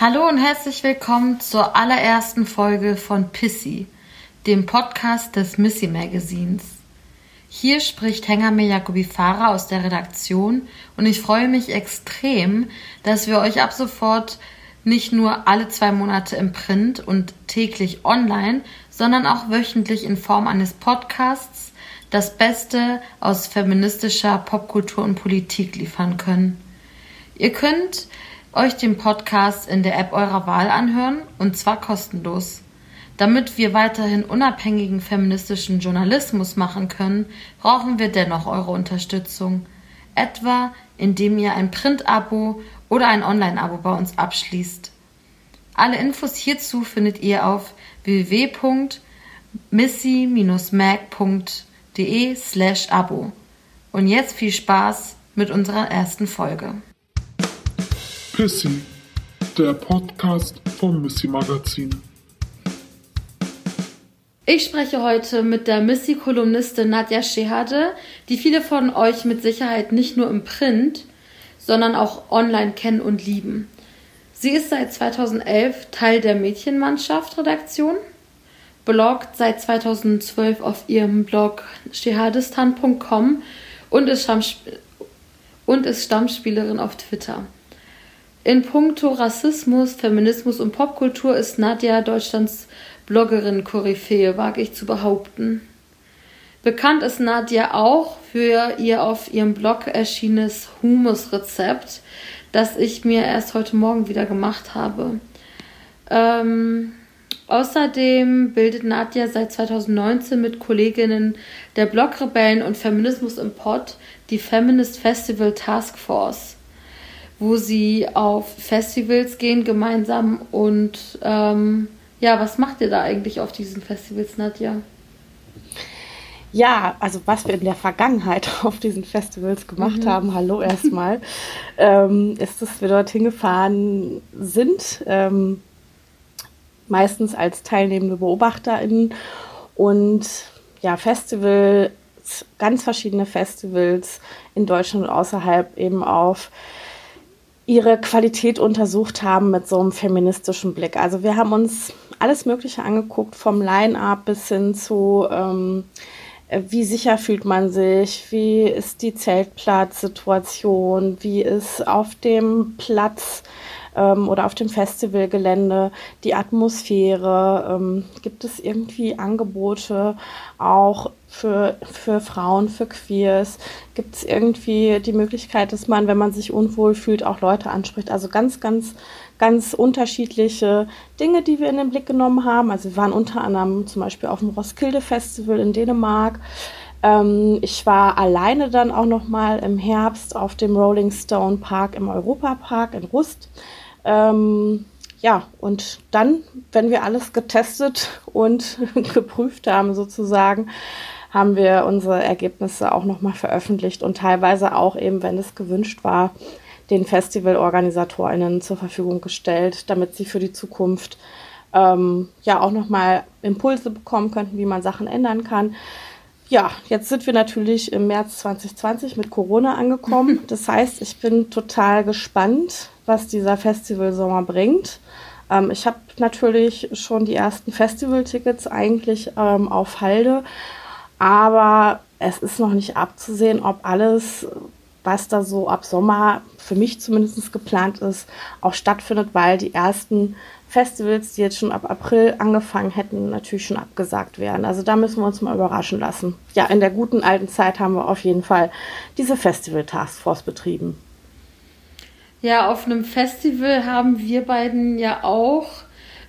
Hallo und herzlich willkommen zur allerersten Folge von Pissy, dem Podcast des Missy Magazins. Hier spricht Hengame Jacobi Farah aus der Redaktion und ich freue mich extrem, dass wir euch ab sofort nicht nur alle zwei Monate im Print und täglich online, sondern auch wöchentlich in Form eines Podcasts das Beste aus feministischer Popkultur und Politik liefern können. Ihr könnt euch den Podcast in der App eurer Wahl anhören und zwar kostenlos. Damit wir weiterhin unabhängigen feministischen Journalismus machen können, brauchen wir dennoch eure Unterstützung. Etwa indem ihr ein Print-Abo oder ein Online-Abo bei uns abschließt. Alle Infos hierzu findet ihr auf www.missy-mag.de slash Abo. Und jetzt viel Spaß mit unserer ersten Folge. Pissy, der Podcast vom Missy Magazin. Ich spreche heute mit der Missy-Kolumnistin Nadja Shehade, die viele von euch mit Sicherheit nicht nur im Print, sondern auch online kennen und lieben. Sie ist seit 2011 Teil der Mädchenmannschaft-Redaktion, bloggt seit 2012 auf ihrem Blog ist, und ist Stammspielerin auf Twitter. In puncto Rassismus, Feminismus und Popkultur ist Nadja Deutschlands Bloggerin-Koryphäe, wage ich zu behaupten. Bekannt ist Nadja auch für ihr auf ihrem Blog erschienenes Humusrezept, das ich mir erst heute Morgen wieder gemacht habe. Ähm, außerdem bildet Nadja seit 2019 mit Kolleginnen der Blogrebellen und Feminismus im Pod die Feminist Festival Task Force wo sie auf Festivals gehen gemeinsam. Und ähm, ja, was macht ihr da eigentlich auf diesen Festivals, Nadja? Ja, also was wir in der Vergangenheit auf diesen Festivals gemacht mhm. haben, hallo erstmal, ähm, ist, dass wir dorthin gefahren sind, ähm, meistens als teilnehmende BeobachterInnen und ja, Festivals, ganz verschiedene Festivals in Deutschland und außerhalb eben auf ihre Qualität untersucht haben mit so einem feministischen Blick. Also wir haben uns alles Mögliche angeguckt, vom Line-up bis hin zu, ähm, wie sicher fühlt man sich, wie ist die Zeltplatzsituation, wie ist auf dem Platz ähm, oder auf dem Festivalgelände, die Atmosphäre, ähm, gibt es irgendwie Angebote auch für, für Frauen, für Queers, gibt es irgendwie die Möglichkeit, dass man, wenn man sich unwohl fühlt, auch Leute anspricht. Also ganz, ganz, ganz unterschiedliche Dinge, die wir in den Blick genommen haben. Also wir waren unter anderem zum Beispiel auf dem Roskilde Festival in Dänemark. Ähm, ich war alleine dann auch noch mal im Herbst auf dem Rolling Stone Park im Europapark in Rust. Ähm, ja, und dann, wenn wir alles getestet und geprüft haben, sozusagen, haben wir unsere Ergebnisse auch nochmal veröffentlicht und teilweise auch eben, wenn es gewünscht war, den FestivalorganisatorInnen zur Verfügung gestellt, damit sie für die Zukunft ähm, ja auch nochmal Impulse bekommen könnten, wie man Sachen ändern kann. Ja, jetzt sind wir natürlich im März 2020 mit Corona angekommen. Das heißt, ich bin total gespannt, was dieser Festivalsommer bringt. Ähm, ich habe natürlich schon die ersten Festivaltickets eigentlich ähm, auf Halde, aber es ist noch nicht abzusehen, ob alles, was da so ab Sommer für mich zumindest geplant ist, auch stattfindet, weil die ersten Festivals, die jetzt schon ab April angefangen hätten, natürlich schon abgesagt werden. Also da müssen wir uns mal überraschen lassen. Ja, in der guten alten Zeit haben wir auf jeden Fall diese Festival Taskforce betrieben. Ja, auf einem Festival haben wir beiden ja auch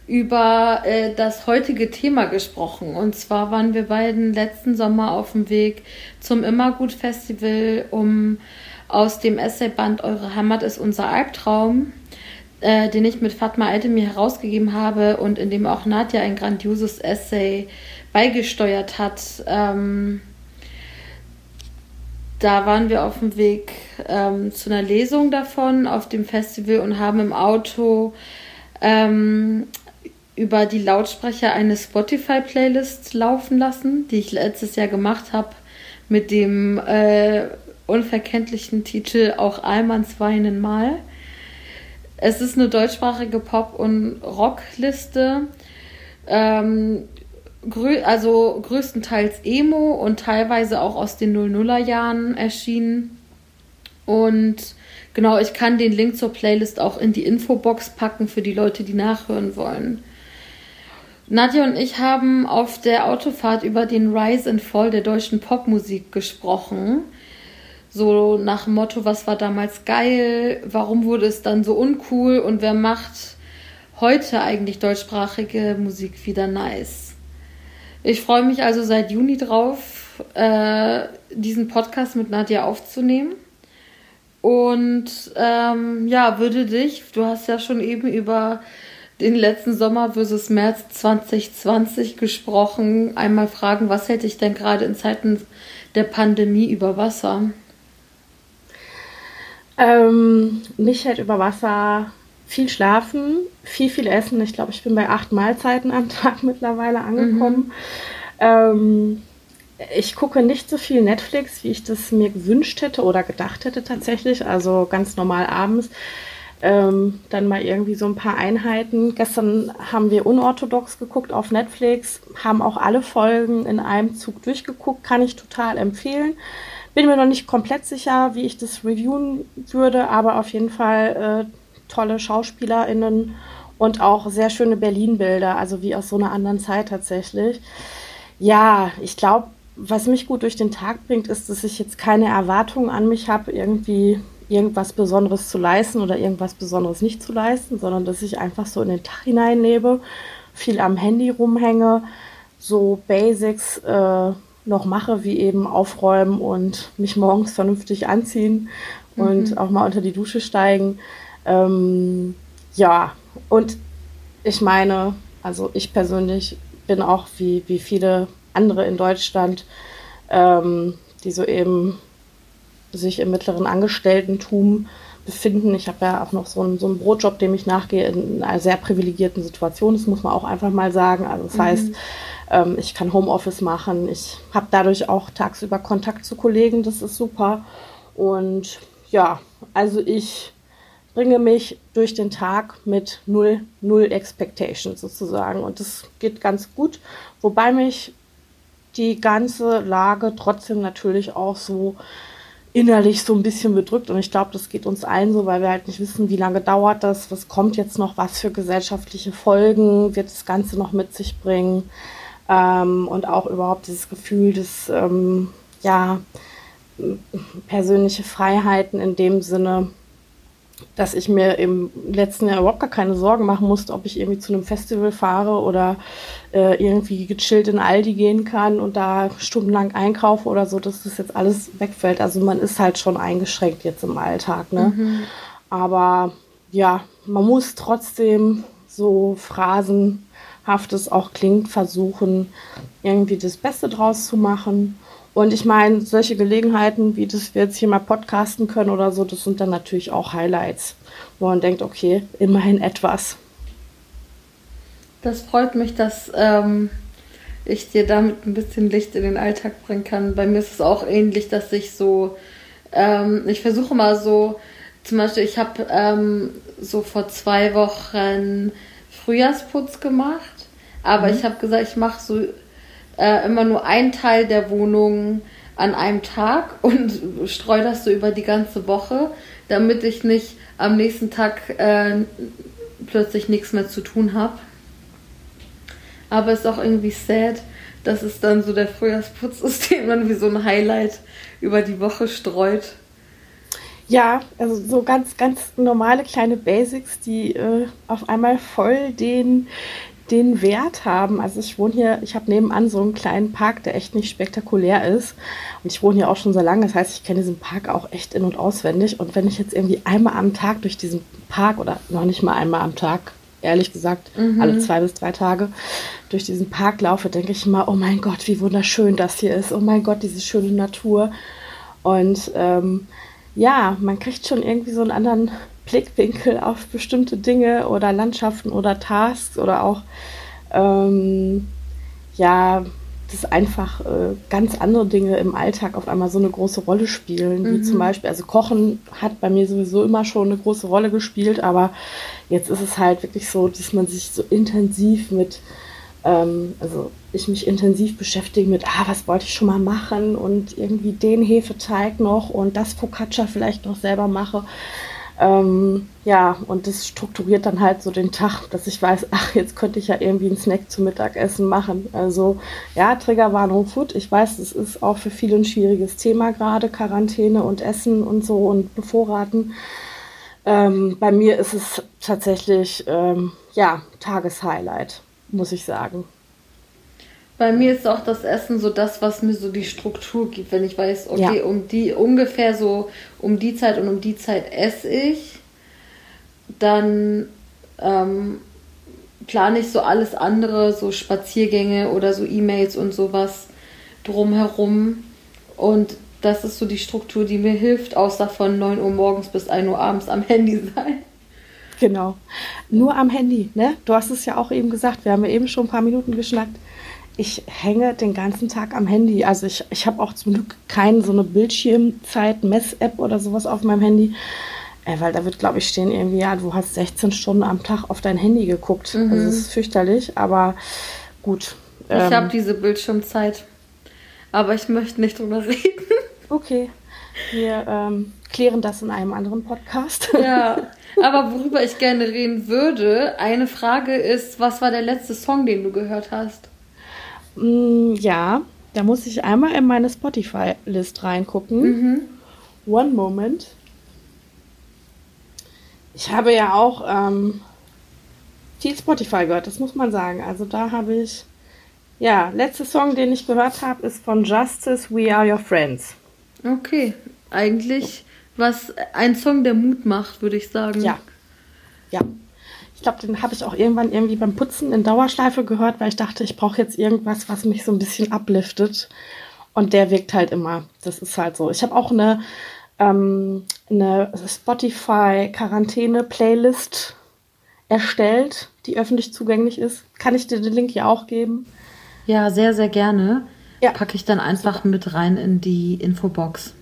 über äh, das heutige Thema gesprochen. Und zwar waren wir beiden letzten Sommer auf dem Weg zum Immergut Festival, um aus dem Essayband Eure Heimat ist unser Albtraum äh, den ich mit Fatma Altemi herausgegeben habe und in dem auch Nadja ein grandioses Essay beigesteuert hat. Ähm, da waren wir auf dem Weg ähm, zu einer Lesung davon auf dem Festival und haben im Auto ähm, über die Lautsprecher eine Spotify-Playlist laufen lassen, die ich letztes Jahr gemacht habe mit dem äh, unverkenntlichen Titel Auch Allmanns weinen mal. Es ist eine deutschsprachige Pop- und Rockliste. Ähm, grö also größtenteils Emo und teilweise auch aus den 00er Jahren erschienen. Und genau, ich kann den Link zur Playlist auch in die Infobox packen für die Leute, die nachhören wollen. Nadja und ich haben auf der Autofahrt über den Rise and Fall der deutschen Popmusik gesprochen. So nach dem Motto, was war damals geil, warum wurde es dann so uncool und wer macht heute eigentlich deutschsprachige Musik wieder nice. Ich freue mich also seit Juni drauf, äh, diesen Podcast mit Nadja aufzunehmen. Und ähm, ja, würde dich, du hast ja schon eben über den letzten Sommer versus März 2020 gesprochen, einmal fragen, was hätte ich denn gerade in Zeiten der Pandemie über Wasser? Ähm, mich hält über Wasser viel schlafen, viel, viel essen. Ich glaube, ich bin bei acht Mahlzeiten am Tag mittlerweile angekommen. Mhm. Ähm, ich gucke nicht so viel Netflix, wie ich das mir gewünscht hätte oder gedacht hätte tatsächlich. Also ganz normal abends. Ähm, dann mal irgendwie so ein paar Einheiten. Gestern haben wir unorthodox geguckt auf Netflix, haben auch alle Folgen in einem Zug durchgeguckt, kann ich total empfehlen. Bin mir noch nicht komplett sicher, wie ich das reviewen würde, aber auf jeden Fall äh, tolle SchauspielerInnen und auch sehr schöne Berlin-Bilder, also wie aus so einer anderen Zeit tatsächlich. Ja, ich glaube, was mich gut durch den Tag bringt, ist, dass ich jetzt keine Erwartungen an mich habe, irgendwie irgendwas Besonderes zu leisten oder irgendwas Besonderes nicht zu leisten, sondern dass ich einfach so in den Tag hineinnehme, viel am Handy rumhänge, so Basics äh, noch mache, wie eben aufräumen und mich morgens vernünftig anziehen mhm. und auch mal unter die Dusche steigen. Ähm, ja, und ich meine, also ich persönlich bin auch wie, wie viele andere in Deutschland, ähm, die so eben sich im mittleren Angestelltentum befinden. Ich habe ja auch noch so einen, so einen Brotjob, dem ich nachgehe, in einer sehr privilegierten Situation. Das muss man auch einfach mal sagen. Also das mhm. heißt, ähm, ich kann Homeoffice machen. Ich habe dadurch auch tagsüber Kontakt zu Kollegen. Das ist super. Und ja, also ich bringe mich durch den Tag mit null, null Expectations sozusagen. Und das geht ganz gut. Wobei mich die ganze Lage trotzdem natürlich auch so innerlich so ein bisschen bedrückt. Und ich glaube, das geht uns allen so, weil wir halt nicht wissen, wie lange dauert das, was kommt jetzt noch, was für gesellschaftliche Folgen wird das Ganze noch mit sich bringen. Ähm, und auch überhaupt dieses Gefühl des, ähm, ja, persönliche Freiheiten in dem Sinne, dass ich mir im letzten Jahr überhaupt gar keine Sorgen machen musste, ob ich irgendwie zu einem Festival fahre oder äh, irgendwie gechillt in Aldi gehen kann und da stundenlang einkaufe oder so, dass das jetzt alles wegfällt. Also man ist halt schon eingeschränkt jetzt im Alltag. Ne? Mhm. Aber ja, man muss trotzdem so phrasenhaftes auch klingt, versuchen, irgendwie das Beste draus zu machen und ich meine, solche Gelegenheiten, wie das wir jetzt hier mal podcasten können oder so, das sind dann natürlich auch Highlights, wo man denkt, okay, immerhin etwas. Das freut mich, dass ähm, ich dir damit ein bisschen Licht in den Alltag bringen kann. Bei mir ist es auch ähnlich, dass ich so, ähm, ich versuche mal so, zum Beispiel, ich habe ähm, so vor zwei Wochen Frühjahrsputz gemacht, aber mhm. ich habe gesagt, ich mache so äh, immer nur einen Teil der Wohnung an einem Tag und streue das so über die ganze Woche, damit ich nicht am nächsten Tag äh, plötzlich nichts mehr zu tun habe. Aber es ist auch irgendwie sad, dass es dann so der Frühjahrsputz ist, den man wie so ein Highlight über die Woche streut. Ja, also so ganz, ganz normale kleine Basics, die äh, auf einmal voll den den Wert haben. Also ich wohne hier, ich habe nebenan so einen kleinen Park, der echt nicht spektakulär ist. Und ich wohne hier auch schon so lange. Das heißt, ich kenne diesen Park auch echt in- und auswendig. Und wenn ich jetzt irgendwie einmal am Tag durch diesen Park oder noch nicht mal einmal am Tag, ehrlich gesagt, mhm. alle zwei bis drei Tage durch diesen Park laufe, denke ich immer, oh mein Gott, wie wunderschön das hier ist. Oh mein Gott, diese schöne Natur. Und ähm, ja, man kriegt schon irgendwie so einen anderen Blickwinkel auf bestimmte Dinge oder Landschaften oder Tasks oder auch ähm, ja dass einfach äh, ganz andere Dinge im Alltag auf einmal so eine große Rolle spielen. Mhm. Wie zum Beispiel, also Kochen hat bei mir sowieso immer schon eine große Rolle gespielt, aber jetzt ist es halt wirklich so, dass man sich so intensiv mit, ähm, also ich mich intensiv beschäftige mit, ah, was wollte ich schon mal machen und irgendwie den Hefeteig noch und das Focaccia vielleicht noch selber mache. Ähm, ja, und das strukturiert dann halt so den Tag, dass ich weiß, ach, jetzt könnte ich ja irgendwie einen Snack zum Mittagessen machen. Also ja, Triggerwarnung Food. Ich weiß, es ist auch für viele ein schwieriges Thema gerade, Quarantäne und Essen und so und Bevorraten. Ähm, bei mir ist es tatsächlich, ähm, ja, Tageshighlight, muss ich sagen. Bei mir ist auch das Essen so das, was mir so die Struktur gibt, wenn ich weiß, okay, ja. um die ungefähr so um die Zeit und um die Zeit esse ich, dann ähm, plane ich so alles andere, so Spaziergänge oder so E-Mails und sowas drumherum. Und das ist so die Struktur, die mir hilft, außer von 9 Uhr morgens bis 1 Uhr abends am Handy sein. Genau. Nur am Handy, ne? Du hast es ja auch eben gesagt, wir haben ja eben schon ein paar Minuten geschnackt ich hänge den ganzen Tag am Handy. Also ich, ich habe auch zum Glück keine so eine Bildschirmzeit-Mess-App oder sowas auf meinem Handy. Äh, weil da wird, glaube ich, stehen irgendwie, ja, du hast 16 Stunden am Tag auf dein Handy geguckt. Mhm. Also das ist fürchterlich, aber gut. Ich ähm, habe diese Bildschirmzeit. Aber ich möchte nicht drüber reden. Okay. Wir ähm, klären das in einem anderen Podcast. Ja, aber worüber ich gerne reden würde, eine Frage ist, was war der letzte Song, den du gehört hast? Mm, ja, da muss ich einmal in meine Spotify-List reingucken. Mhm. One Moment. Ich habe ja auch ähm, viel Spotify gehört, das muss man sagen. Also da habe ich, ja, letzter Song, den ich gehört habe, ist von Justice, We Are Your Friends. Okay, eigentlich was ein Song, der Mut macht, würde ich sagen. Ja, ja. Ich glaube, den habe ich auch irgendwann irgendwie beim Putzen in Dauerschleife gehört, weil ich dachte, ich brauche jetzt irgendwas, was mich so ein bisschen upliftet. Und der wirkt halt immer. Das ist halt so. Ich habe auch eine, ähm, eine Spotify-Quarantäne-Playlist erstellt, die öffentlich zugänglich ist. Kann ich dir den Link hier auch geben? Ja, sehr, sehr gerne. Ja. Packe ich dann einfach mit rein in die Infobox.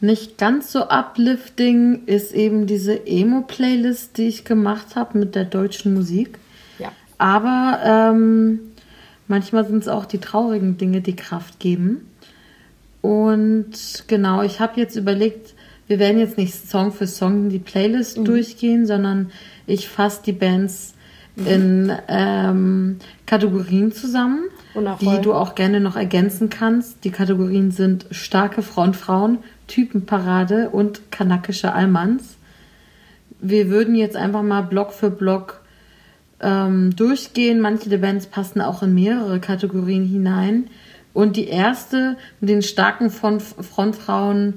Nicht ganz so uplifting ist eben diese Emo-Playlist, die ich gemacht habe mit der deutschen Musik. Ja. Aber ähm, manchmal sind es auch die traurigen Dinge, die Kraft geben. Und genau, ich habe jetzt überlegt, wir werden jetzt nicht Song für Song die Playlist mhm. durchgehen, sondern ich fasse die Bands mhm. in ähm, Kategorien zusammen, Wundervoll. die du auch gerne noch ergänzen kannst. Die Kategorien sind starke Frontfrauen, Typenparade und kanakische Almans. Wir würden jetzt einfach mal Block für Block ähm, durchgehen. Manche der Bands passen auch in mehrere Kategorien hinein. Und die erste mit den starken Frontfrauen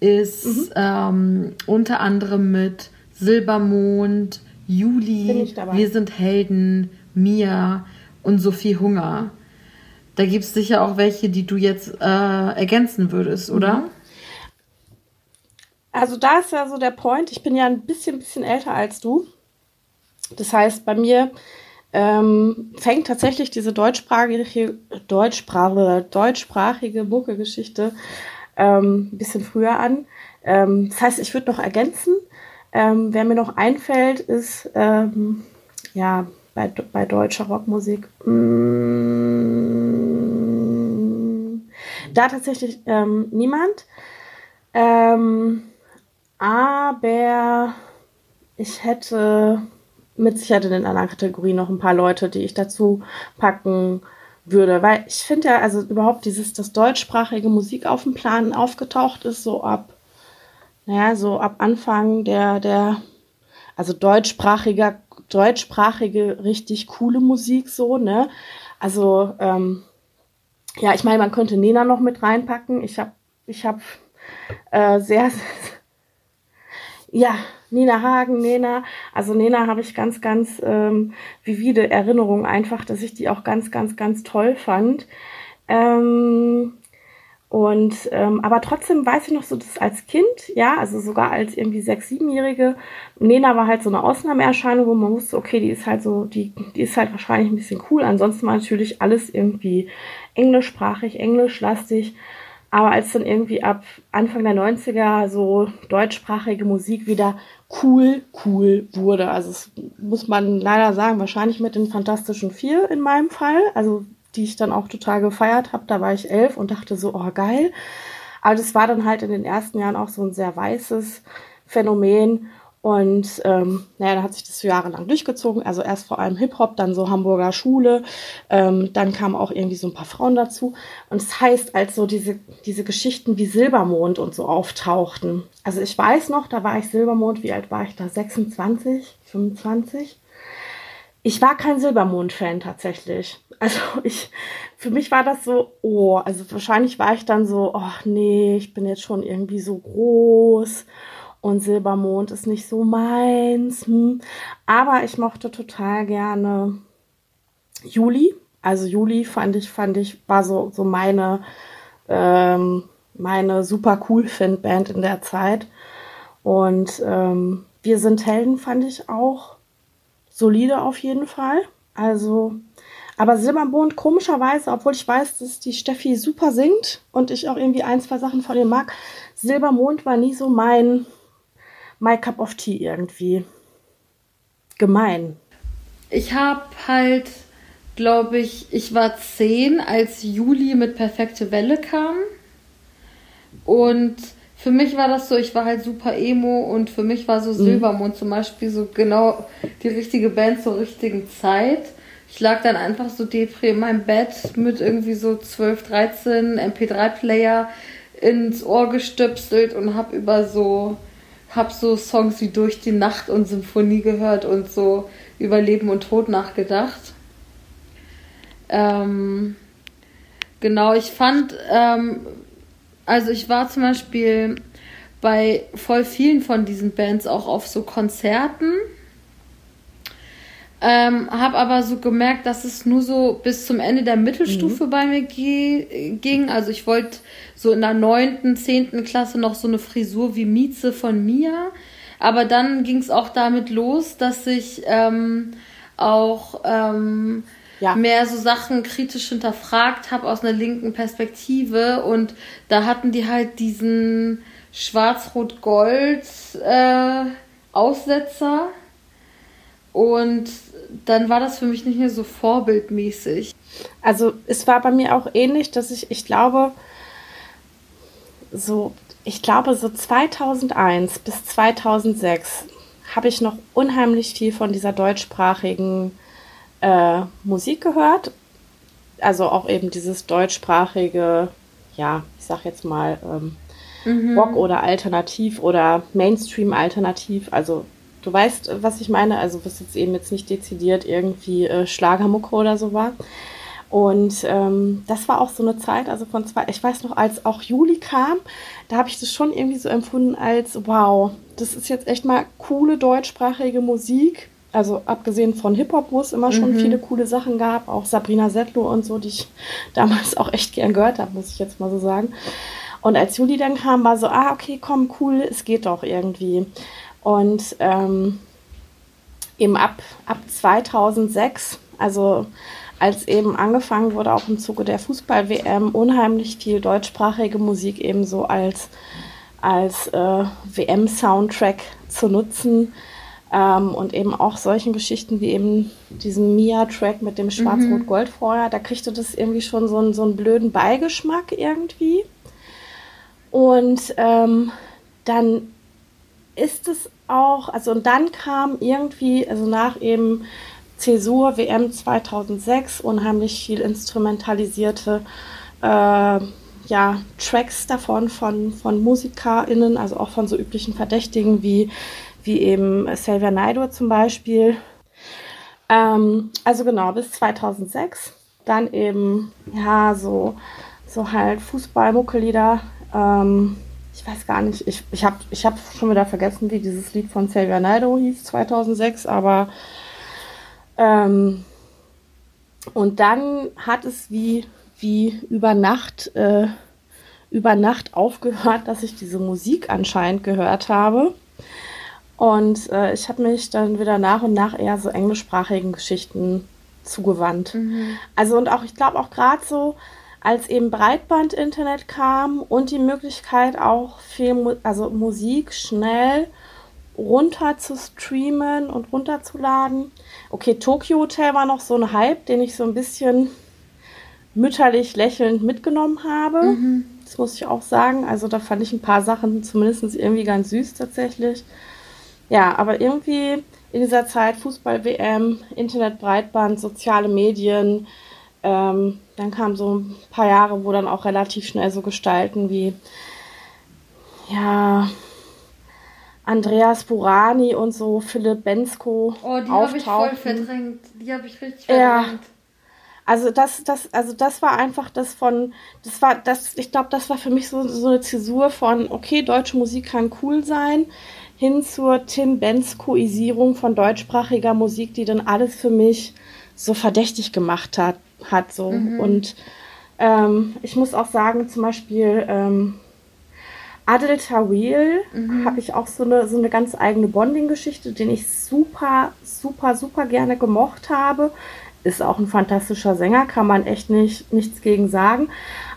ist mhm. ähm, unter anderem mit Silbermond, Juli, Wir sind Helden, Mia und Sophie Hunger. Da gibt es sicher auch welche, die du jetzt äh, ergänzen würdest, oder? Mhm. Also da ist ja so der Point, ich bin ja ein bisschen, bisschen älter als du. Das heißt, bei mir ähm, fängt tatsächlich diese deutschsprachige, deutschsprachige, deutschsprachige Mucke-Geschichte ähm, ein bisschen früher an. Ähm, das heißt, ich würde noch ergänzen, ähm, wer mir noch einfällt, ist ähm, ja bei, bei deutscher Rockmusik mm, da tatsächlich ähm, niemand. Ähm, aber ich hätte mit Sicherheit in den anderen Kategorien noch ein paar Leute, die ich dazu packen würde. Weil ich finde ja, also überhaupt dieses, das deutschsprachige Musik auf dem Plan aufgetaucht ist, so ab, naja, so ab Anfang der, der, also deutschsprachiger, deutschsprachige, richtig coole Musik, so, ne? Also, ähm, ja, ich meine, man könnte Nena noch mit reinpacken. Ich habe ich hab, äh, sehr, ja, Nina Hagen, Nena. Also Nena habe ich ganz, ganz ähm, vivide Erinnerungen einfach, dass ich die auch ganz, ganz, ganz toll fand. Ähm, Und ähm, aber trotzdem weiß ich noch so, dass als Kind, ja, also sogar als irgendwie sechs, siebenjährige, Nena war halt so eine Ausnahmeerscheinung, wo man wusste, okay, die ist halt so, die, die ist halt wahrscheinlich ein bisschen cool. Ansonsten war natürlich alles irgendwie englischsprachig, englischlastig. Aber als dann irgendwie ab Anfang der 90er so deutschsprachige Musik wieder cool, cool wurde. Also es muss man leider sagen, wahrscheinlich mit den Fantastischen Vier in meinem Fall. Also die ich dann auch total gefeiert habe. Da war ich elf und dachte so, oh geil. Aber das war dann halt in den ersten Jahren auch so ein sehr weißes Phänomen. Und ähm, naja, dann hat sich das jahrelang durchgezogen. Also erst vor allem Hip-Hop, dann so Hamburger Schule. Ähm, dann kamen auch irgendwie so ein paar Frauen dazu. Und das heißt, als so diese, diese Geschichten wie Silbermond und so auftauchten. Also ich weiß noch, da war ich Silbermond, wie alt war ich da? 26, 25? Ich war kein Silbermond-Fan tatsächlich. Also ich, für mich war das so, oh, also wahrscheinlich war ich dann so, oh nee, ich bin jetzt schon irgendwie so groß und Silbermond ist nicht so meins. Hm. Aber ich mochte total gerne Juli. Also Juli fand ich, fand ich, war so, so meine, ähm, meine super cool find Band in der Zeit. Und ähm, wir sind Helden fand ich auch solide auf jeden Fall. Also aber Silbermond, komischerweise, obwohl ich weiß, dass die Steffi super singt und ich auch irgendwie ein, zwei Sachen von ihr mag, Silbermond war nie so mein My Cup of Tea irgendwie. Gemein. Ich habe halt, glaube ich, ich war zehn, als Juli mit Perfekte Welle kam. Und für mich war das so, ich war halt super emo und für mich war so mhm. Silbermond zum Beispiel so genau die richtige Band zur richtigen Zeit. Ich lag dann einfach so depri in meinem Bett mit irgendwie so 12, 13 MP3-Player ins Ohr gestöpselt und hab über so, hab so Songs wie Durch die Nacht und Symphonie gehört und so über Leben und Tod nachgedacht. Ähm, genau, ich fand, ähm, also ich war zum Beispiel bei voll vielen von diesen Bands auch auf so Konzerten ähm, habe aber so gemerkt, dass es nur so bis zum Ende der Mittelstufe mhm. bei mir ging. Also ich wollte so in der neunten, zehnten Klasse noch so eine Frisur wie Mieze von mir. Aber dann ging es auch damit los, dass ich ähm, auch ähm, ja. mehr so Sachen kritisch hinterfragt habe aus einer linken Perspektive. Und da hatten die halt diesen Schwarz-Rot-Gold äh, Aussetzer. Und dann war das für mich nicht mehr so vorbildmäßig. Also es war bei mir auch ähnlich, dass ich, ich glaube, so, ich glaube, so 2001 bis 2006 habe ich noch unheimlich viel von dieser deutschsprachigen äh, Musik gehört. Also auch eben dieses deutschsprachige, ja, ich sag jetzt mal, ähm, mhm. Rock oder Alternativ oder Mainstream-Alternativ. Also Du weißt, was ich meine, also was jetzt eben jetzt nicht dezidiert irgendwie äh, Schlagermucke oder so war. Und ähm, das war auch so eine Zeit, also von zwei, ich weiß noch, als auch Juli kam, da habe ich das schon irgendwie so empfunden als, wow, das ist jetzt echt mal coole deutschsprachige Musik. Also abgesehen von Hip-Hop, wo es immer schon mhm. viele coole Sachen gab, auch Sabrina Settler und so, die ich damals auch echt gern gehört habe, muss ich jetzt mal so sagen. Und als Juli dann kam, war so, ah, okay, komm, cool, es geht doch irgendwie. Und ähm, eben ab, ab 2006, also als eben angefangen wurde, auch im Zuge der Fußball-WM, unheimlich viel deutschsprachige Musik eben so als, als äh, WM-Soundtrack zu nutzen. Ähm, und eben auch solchen Geschichten wie eben diesen Mia-Track mit dem Schwarz-Rot-Gold-Feuer, da kriegte das irgendwie schon so einen, so einen blöden Beigeschmack irgendwie. Und ähm, dann ist es auch, also und dann kam irgendwie, also nach eben Zäsur WM 2006 unheimlich viel instrumentalisierte äh, ja, Tracks davon von, von MusikerInnen, also auch von so üblichen Verdächtigen wie, wie eben Xavier Naidoo zum Beispiel. Ähm, also genau, bis 2006. Dann eben, ja, so, so halt Fußball-Muckelieder. Ähm, ich weiß gar nicht, ich, ich habe ich hab schon wieder vergessen, wie dieses Lied von Xavier Naidoo hieß, 2006, aber ähm, und dann hat es wie, wie über Nacht äh, über Nacht aufgehört, dass ich diese Musik anscheinend gehört habe. Und äh, ich habe mich dann wieder nach und nach eher so englischsprachigen Geschichten zugewandt. Mhm. Also und auch, ich glaube auch gerade so, als eben Breitband-Internet kam und die Möglichkeit auch viel, also Musik schnell runter zu streamen und runterzuladen. Okay, Tokyo Hotel war noch so ein Hype, den ich so ein bisschen mütterlich lächelnd mitgenommen habe. Mhm. Das muss ich auch sagen. Also da fand ich ein paar Sachen zumindest irgendwie ganz süß tatsächlich. Ja, aber irgendwie in dieser Zeit Fußball-WM, Internet, Breitband, soziale Medien, ähm, dann kamen so ein paar Jahre, wo dann auch relativ schnell so Gestalten wie, ja, Andreas Burani und so, Philipp Bensko. Oh, die habe ich voll verdrängt. Die habe ich richtig verdrängt. Ja. Also das, das, also das war einfach das von, das war, das, ich glaube, das war für mich so, so eine Zäsur von, okay, deutsche Musik kann cool sein, hin zur Tim Benskoisierung von deutschsprachiger Musik, die dann alles für mich so verdächtig gemacht hat hat. So. Mhm. Und ähm, ich muss auch sagen, zum Beispiel ähm, Adel Tawil mhm. habe ich auch so eine, so eine ganz eigene Bonding-Geschichte, den ich super, super, super gerne gemocht habe. Ist auch ein fantastischer Sänger, kann man echt nicht, nichts gegen sagen.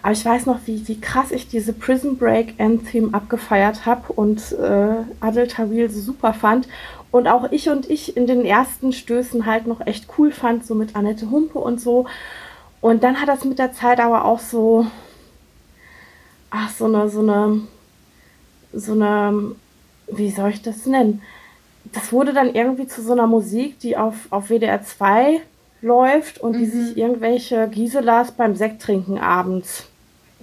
Aber ich weiß noch, wie, wie krass ich diese Prison Break Anthem abgefeiert habe und äh, Adel Tawil so super fand. Und auch ich und ich in den ersten Stößen halt noch echt cool fand, so mit Annette Humpe und so. Und dann hat das mit der Zeit aber auch so, ach, so eine, so eine, so eine, wie soll ich das nennen? Das wurde dann irgendwie zu so einer Musik, die auf, auf WDR 2 läuft und mhm. die sich irgendwelche Giselas beim Sekttrinken abends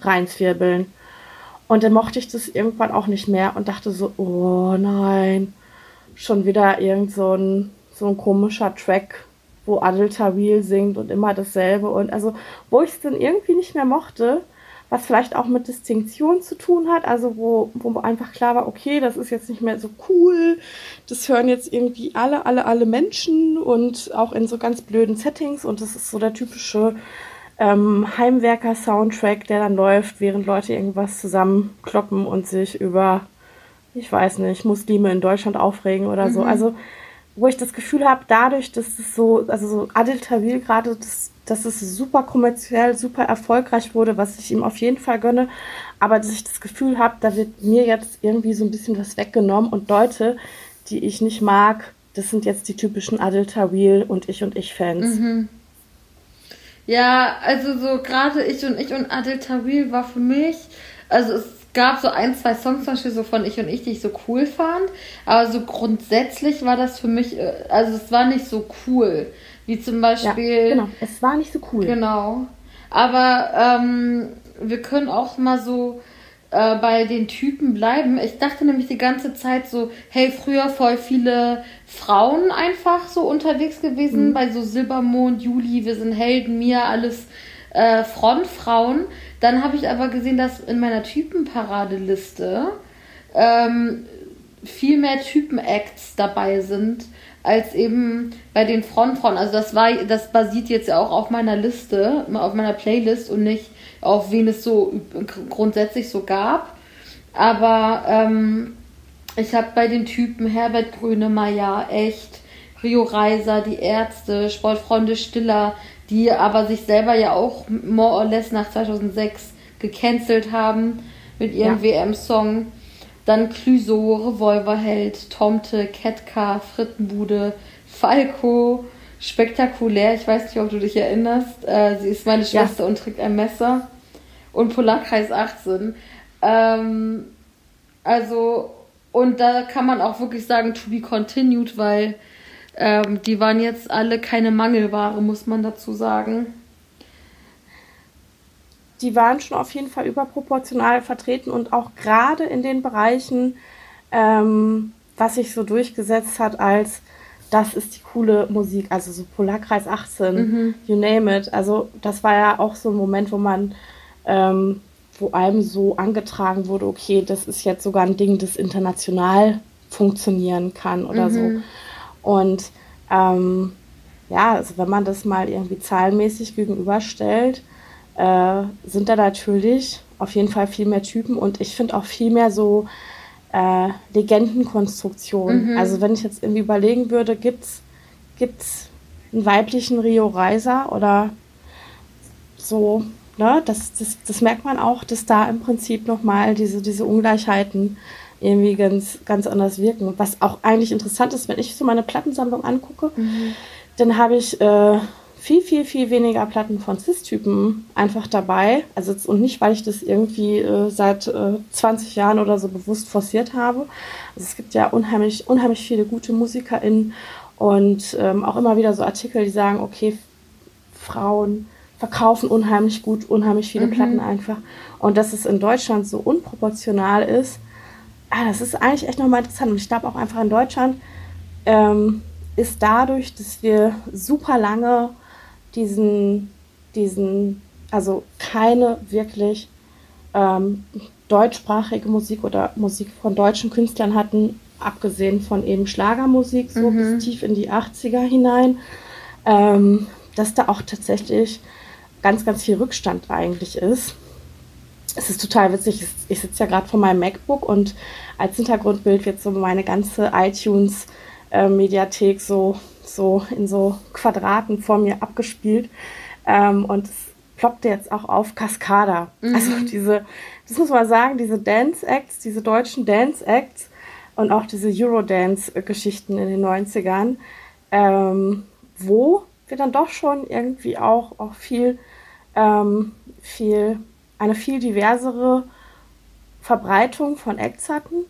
reinzwirbeln. Und dann mochte ich das irgendwann auch nicht mehr und dachte so, oh nein, schon wieder irgend so ein, so ein komischer Track, wo Adel Tawil singt und immer dasselbe. Und also, wo ich es dann irgendwie nicht mehr mochte, was vielleicht auch mit Distinktion zu tun hat, also wo, wo einfach klar war, okay, das ist jetzt nicht mehr so cool, das hören jetzt irgendwie alle, alle, alle Menschen und auch in so ganz blöden Settings und das ist so der typische ähm, Heimwerker-Soundtrack, der dann läuft, während Leute irgendwas zusammenkloppen und sich über ich weiß nicht, Muslime in Deutschland aufregen oder mhm. so. Also, wo ich das Gefühl habe, dadurch, dass es so, also so Adil Tawil gerade, dass, dass es super kommerziell, super erfolgreich wurde, was ich ihm auf jeden Fall gönne, aber dass ich das Gefühl habe, da wird mir jetzt irgendwie so ein bisschen was weggenommen und Leute, die ich nicht mag, das sind jetzt die typischen Adil Tawil und ich und ich Fans. Mhm. Ja, also so gerade ich und ich und Adil Tawil war für mich, also es gab so ein, zwei Songs zum Beispiel so von Ich und Ich, die ich so cool fand. Aber so grundsätzlich war das für mich, äh, also es war nicht so cool. Wie zum Beispiel. Ja, genau, es war nicht so cool. Genau. Aber ähm, wir können auch mal so äh, bei den Typen bleiben. Ich dachte nämlich die ganze Zeit so, hey, früher voll viele Frauen einfach so unterwegs gewesen, mhm. bei so Silbermond, Juli, wir sind Helden, mir, alles äh, Frontfrauen. Dann habe ich aber gesehen, dass in meiner Typenparadeliste ähm, viel mehr Typen-Acts dabei sind als eben bei den Frontfrauen. Also das war, das basiert jetzt ja auch auf meiner Liste, auf meiner Playlist und nicht auf wen es so grundsätzlich so gab. Aber ähm, ich habe bei den Typen Herbert Grönemeyer, echt, Rio Reiser, die Ärzte, Sportfreunde Stiller, die aber sich selber ja auch more or less nach 2006 gecancelt haben mit ihrem ja. WM-Song. Dann Clüso, Revolverheld, Tomte, Ketka, Frittenbude, Falco, spektakulär. Ich weiß nicht, ob du dich erinnerst. Äh, sie ist meine Schwester ja. und trägt ein Messer. Und Polarkreis 18. Ähm, also, und da kann man auch wirklich sagen, to be continued, weil ähm, die waren jetzt alle keine Mangelware, muss man dazu sagen. Die waren schon auf jeden Fall überproportional vertreten und auch gerade in den Bereichen, ähm, was sich so durchgesetzt hat als das ist die coole Musik, also so Polarkreis 18, mhm. you name it. Also das war ja auch so ein Moment, wo man, ähm, wo einem so angetragen wurde, okay, das ist jetzt sogar ein Ding, das international funktionieren kann oder mhm. so. Und ähm, ja, also wenn man das mal irgendwie zahlenmäßig gegenüberstellt, äh, sind da natürlich auf jeden Fall viel mehr Typen und ich finde auch viel mehr so äh, Legendenkonstruktionen. Mhm. Also wenn ich jetzt irgendwie überlegen würde, gibt's gibt's einen weiblichen Rio Reiser oder so, ne? Das, das, das merkt man auch, dass da im Prinzip nochmal diese, diese Ungleichheiten irgendwie ganz, ganz anders wirken. Was auch eigentlich interessant ist, wenn ich so meine Plattensammlung angucke, mhm. dann habe ich äh, viel, viel, viel weniger Platten von Cis-Typen einfach dabei. Also und nicht, weil ich das irgendwie äh, seit äh, 20 Jahren oder so bewusst forciert habe. Also es gibt ja unheimlich, unheimlich viele gute MusikerInnen und ähm, auch immer wieder so Artikel, die sagen, okay, Frauen verkaufen unheimlich gut, unheimlich viele mhm. Platten einfach. Und dass es in Deutschland so unproportional ist, ah, das ist eigentlich echt nochmal interessant. Und ich glaube auch einfach in Deutschland ähm, ist dadurch, dass wir super lange diesen, diesen, also keine wirklich ähm, deutschsprachige Musik oder Musik von deutschen Künstlern hatten, abgesehen von eben Schlagermusik, so mhm. bis tief in die 80er hinein, ähm, dass da auch tatsächlich ganz, ganz viel Rückstand eigentlich ist. Es ist total witzig, ich sitze ja gerade vor meinem MacBook und als Hintergrundbild wird so meine ganze iTunes-Mediathek äh, so so in so Quadraten vor mir abgespielt. Ähm, und es ploppte jetzt auch auf Cascada. Mhm. Also diese, das muss man sagen, diese Dance Acts, diese deutschen Dance Acts und auch diese Eurodance-Geschichten in den 90ern, ähm, wo wir dann doch schon irgendwie auch, auch viel, ähm, viel, eine viel diversere Verbreitung von Acts hatten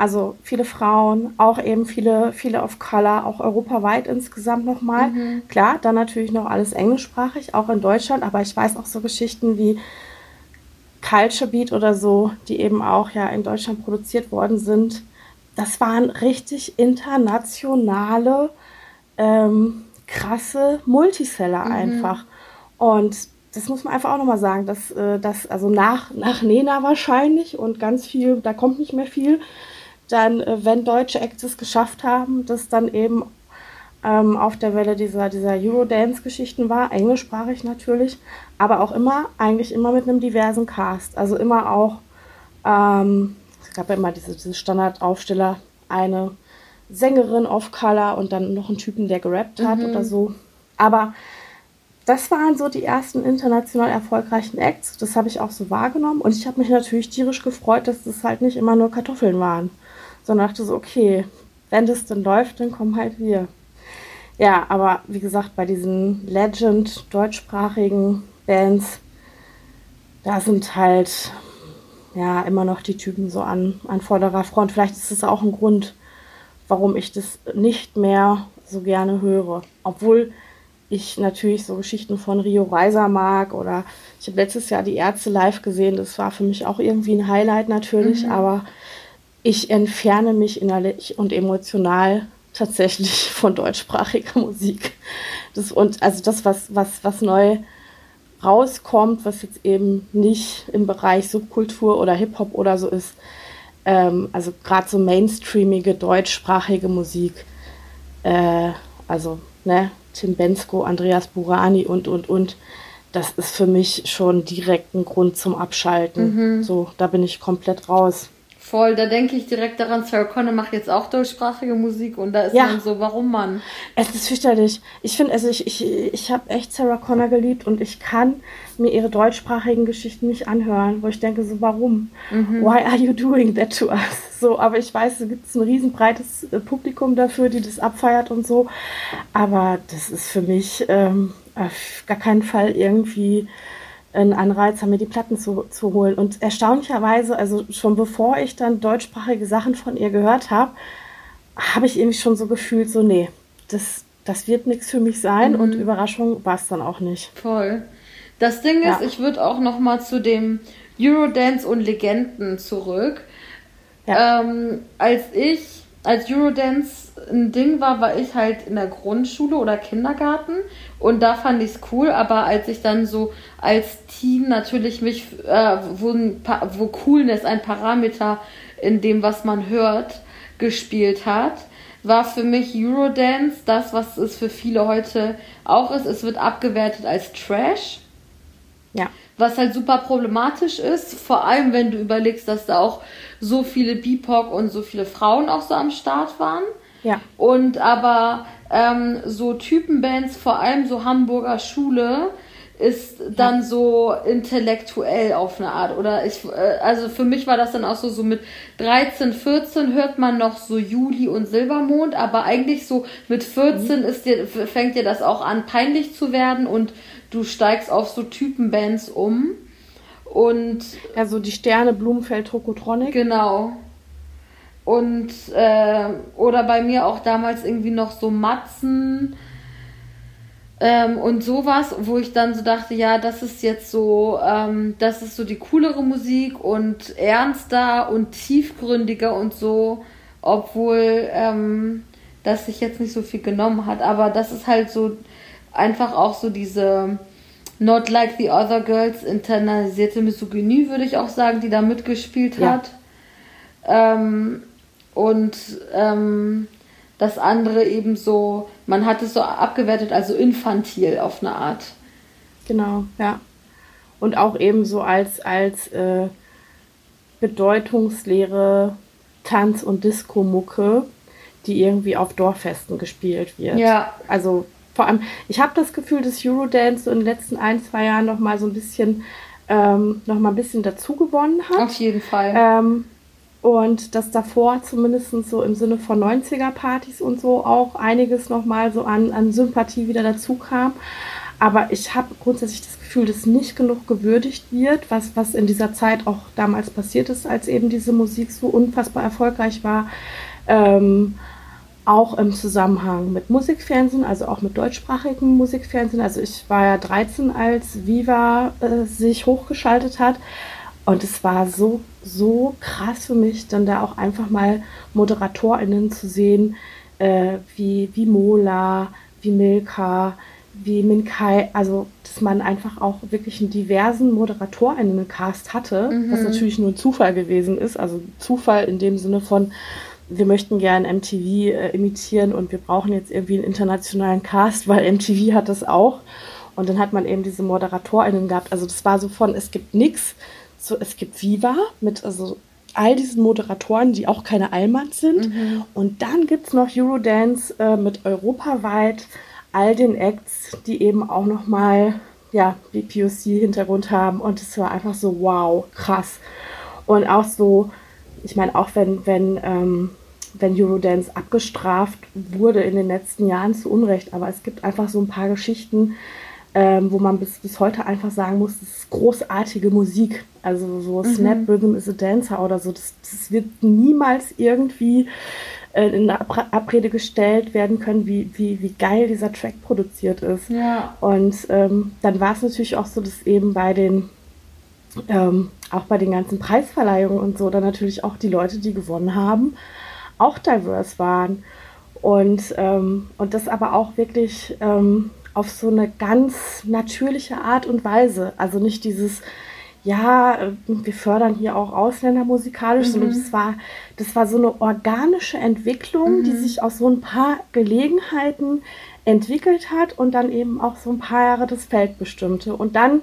also viele Frauen, auch eben viele, viele of Color, auch europaweit insgesamt nochmal. Mhm. Klar, dann natürlich noch alles englischsprachig, auch in Deutschland, aber ich weiß auch so Geschichten wie Culture Beat oder so, die eben auch ja in Deutschland produziert worden sind. Das waren richtig internationale, ähm, krasse Multiseller mhm. einfach. Und das muss man einfach auch nochmal sagen, dass, äh, dass also nach, nach Nena wahrscheinlich und ganz viel, da kommt nicht mehr viel, dann, äh, wenn deutsche Acts es geschafft haben, das dann eben ähm, auf der Welle dieser, dieser Eurodance-Geschichten war, englischsprachig natürlich, aber auch immer, eigentlich immer mit einem diversen Cast. Also immer auch, ähm, es gab ja immer diese, diese Standardaufsteller, eine Sängerin of Color und dann noch einen Typen, der gerappt hat mhm. oder so. Aber das waren so die ersten international erfolgreichen Acts. Das habe ich auch so wahrgenommen. Und ich habe mich natürlich tierisch gefreut, dass das halt nicht immer nur Kartoffeln waren sondern dachte so, okay, wenn das dann läuft, dann kommen halt wir. Ja, aber wie gesagt, bei diesen Legend deutschsprachigen Bands, da sind halt ja immer noch die Typen so an, an vorderer Front. Vielleicht ist es auch ein Grund, warum ich das nicht mehr so gerne höre. Obwohl ich natürlich so Geschichten von Rio Reiser mag oder ich habe letztes Jahr die Ärzte live gesehen. Das war für mich auch irgendwie ein Highlight natürlich, mhm. aber ich entferne mich innerlich und emotional tatsächlich von deutschsprachiger Musik. Das, und also das, was, was, was neu rauskommt, was jetzt eben nicht im Bereich Subkultur oder Hip-Hop oder so ist, ähm, also gerade so mainstreamige deutschsprachige Musik, äh, also ne, Tim Bensko, Andreas Burani und, und, und, das ist für mich schon direkt ein Grund zum Abschalten. Mhm. So, da bin ich komplett raus. Voll, da denke ich direkt daran, Sarah Connor macht jetzt auch deutschsprachige Musik und da ist ja. man so, warum man? Es ist fürchterlich. Ich finde, also ich, ich, ich habe echt Sarah Connor geliebt und ich kann mir ihre deutschsprachigen Geschichten nicht anhören, wo ich denke, so warum? Mhm. Why are you doing that to us? So, aber ich weiß, da gibt es ein riesenbreites äh, Publikum dafür, die das abfeiert und so. Aber das ist für mich ähm, auf gar keinen Fall irgendwie ein Anreiz haben, mir die Platten zu, zu holen. Und erstaunlicherweise, also schon bevor ich dann deutschsprachige Sachen von ihr gehört habe, habe ich irgendwie schon so gefühlt, so, nee, das, das wird nichts für mich sein mhm. und Überraschung war es dann auch nicht. Voll. Das Ding ist, ja. ich würde auch noch mal zu dem Eurodance und Legenden zurück. Ja. Ähm, als ich als Eurodance ein Ding war, war ich halt in der Grundschule oder Kindergarten und da fand ich es cool, aber als ich dann so als Teen natürlich mich, äh, wo, wo Coolness ein Parameter in dem, was man hört, gespielt hat, war für mich Eurodance das, was es für viele heute auch ist. Es wird abgewertet als Trash. Ja. was halt super problematisch ist, vor allem wenn du überlegst, dass da auch so viele BIPOC und so viele Frauen auch so am Start waren. Ja. Und aber ähm, so Typenbands, vor allem so Hamburger Schule, ist dann ja. so intellektuell auf eine Art. Oder ich, äh, also für mich war das dann auch so, so mit 13, 14 hört man noch so Juli und Silbermond, aber eigentlich so mit 14 mhm. ist dir, fängt dir das auch an, peinlich zu werden und du steigst auf so Typenbands um. Und. Also die Sterne, Blumenfeld, Tokotronic. Genau. Und, äh, oder bei mir auch damals irgendwie noch so Matzen ähm, und sowas, wo ich dann so dachte, ja, das ist jetzt so, ähm, das ist so die coolere Musik und ernster und tiefgründiger und so, obwohl ähm, das sich jetzt nicht so viel genommen hat. Aber das ist halt so einfach auch so diese Not Like the Other Girls internalisierte Misogynie, würde ich auch sagen, die da mitgespielt hat. Ja. Ähm, und ähm, das andere eben so, man hat es so abgewertet, also infantil auf eine Art. Genau, ja. Und auch eben so als, als äh, bedeutungsleere Tanz- und Disco-Mucke, die irgendwie auf Dorffesten gespielt wird. Ja. Also vor allem, ich habe das Gefühl, dass Eurodance so in den letzten ein, zwei Jahren noch mal so ein bisschen, ähm, noch mal ein bisschen dazu gewonnen hat. Auf jeden Fall. Ähm, und dass davor zumindest so im Sinne von 90er-Partys und so auch einiges nochmal so an, an Sympathie wieder dazu kam. Aber ich habe grundsätzlich das Gefühl, dass nicht genug gewürdigt wird, was, was in dieser Zeit auch damals passiert ist, als eben diese Musik so unfassbar erfolgreich war. Ähm, auch im Zusammenhang mit Musikfernsehen, also auch mit deutschsprachigem Musikfernsehen. Also ich war ja 13, als Viva äh, sich hochgeschaltet hat. Und es war so, so krass für mich, dann da auch einfach mal ModeratorInnen zu sehen, äh, wie, wie Mola, wie Milka, wie Minkai, also dass man einfach auch wirklich einen diversen ModeratorInnen-Cast hatte, mhm. was natürlich nur ein Zufall gewesen ist. Also Zufall in dem Sinne von, wir möchten gerne MTV äh, imitieren und wir brauchen jetzt irgendwie einen internationalen Cast, weil MTV hat das auch. Und dann hat man eben diese ModeratorInnen gehabt. Also das war so von, es gibt nichts so, es gibt Viva mit also all diesen Moderatoren, die auch keine Allmanns sind. Mhm. Und dann gibt es noch Eurodance äh, mit europaweit all den Acts, die eben auch nochmal ja, die POC-Hintergrund haben. Und es war einfach so, wow, krass. Und auch so, ich meine, auch wenn, wenn, ähm, wenn Eurodance abgestraft wurde in den letzten Jahren zu Unrecht, aber es gibt einfach so ein paar Geschichten, ähm, wo man bis, bis heute einfach sagen muss, das ist großartige Musik. Also so mhm. Snap Rhythm is a Dancer oder so, das, das wird niemals irgendwie äh, in Abrede gestellt werden können, wie, wie, wie geil dieser Track produziert ist. Ja. Und ähm, dann war es natürlich auch so, dass eben bei den ähm, auch bei den ganzen Preisverleihungen und so, dann natürlich auch die Leute, die gewonnen haben, auch diverse waren. Und, ähm, und das aber auch wirklich ähm, auf so eine ganz natürliche Art und Weise. Also nicht dieses, ja, äh, wir fördern hier auch Ausländer musikalisch, mhm. sondern das war, das war so eine organische Entwicklung, mhm. die sich aus so ein paar Gelegenheiten entwickelt hat und dann eben auch so ein paar Jahre das Feld bestimmte. Und dann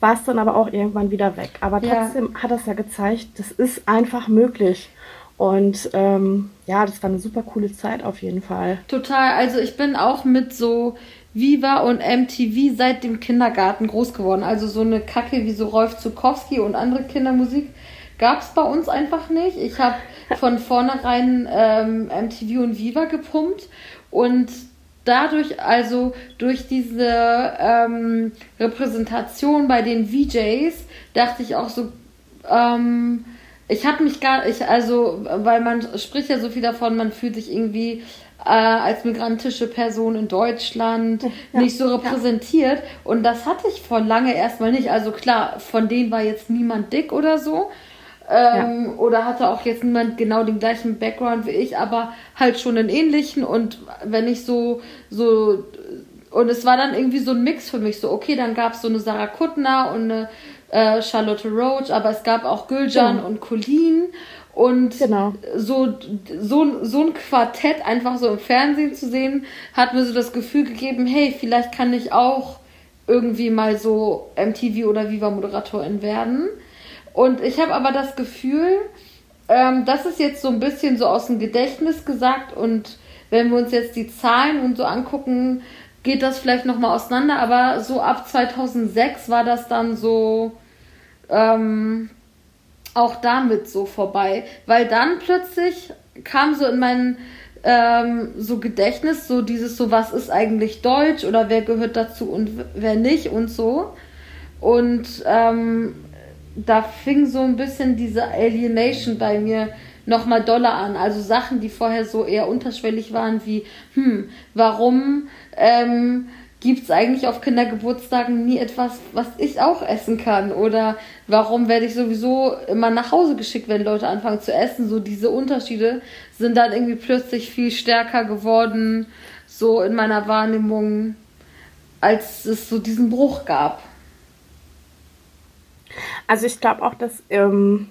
war es dann aber auch irgendwann wieder weg. Aber trotzdem ja. hat das ja gezeigt, das ist einfach möglich. Und ähm, ja, das war eine super coole Zeit auf jeden Fall. Total. Also ich bin auch mit so Viva und MTV seit dem Kindergarten groß geworden. Also so eine Kacke wie so Rolf Zukowski und andere Kindermusik gab es bei uns einfach nicht. Ich habe von vornherein ähm, MTV und Viva gepumpt und dadurch, also durch diese ähm, Repräsentation bei den VJs, dachte ich auch so, ähm, ich habe mich gar, ich also, weil man spricht ja so viel davon, man fühlt sich irgendwie äh, als migrantische Person in Deutschland ja, nicht so repräsentiert. Ja. Und das hatte ich vor lange erstmal nicht. Also klar, von denen war jetzt niemand dick oder so. Ähm, ja. Oder hatte auch jetzt niemand genau den gleichen Background wie ich, aber halt schon einen ähnlichen. Und wenn ich so, so, und es war dann irgendwie so ein Mix für mich. So, okay, dann gab es so eine Sarah Kuttner und eine äh, Charlotte Roach, aber es gab auch Gülcan und Colleen. Und genau. so, so, so ein Quartett einfach so im Fernsehen zu sehen, hat mir so das Gefühl gegeben, hey, vielleicht kann ich auch irgendwie mal so MTV oder Viva Moderatorin werden. Und ich habe aber das Gefühl, ähm, das ist jetzt so ein bisschen so aus dem Gedächtnis gesagt und wenn wir uns jetzt die Zahlen und so angucken, geht das vielleicht nochmal auseinander, aber so ab 2006 war das dann so ähm, auch damit so vorbei, weil dann plötzlich kam so in mein ähm, so Gedächtnis so dieses so was ist eigentlich Deutsch oder wer gehört dazu und wer nicht und so und ähm, da fing so ein bisschen diese Alienation bei mir nochmal doller an. Also Sachen, die vorher so eher unterschwellig waren, wie, hm, warum ähm, gibt es eigentlich auf Kindergeburtstagen nie etwas, was ich auch essen kann? Oder warum werde ich sowieso immer nach Hause geschickt, wenn Leute anfangen zu essen? So diese Unterschiede sind dann irgendwie plötzlich viel stärker geworden, so in meiner Wahrnehmung, als es so diesen Bruch gab. Also ich glaube auch, dass, ähm,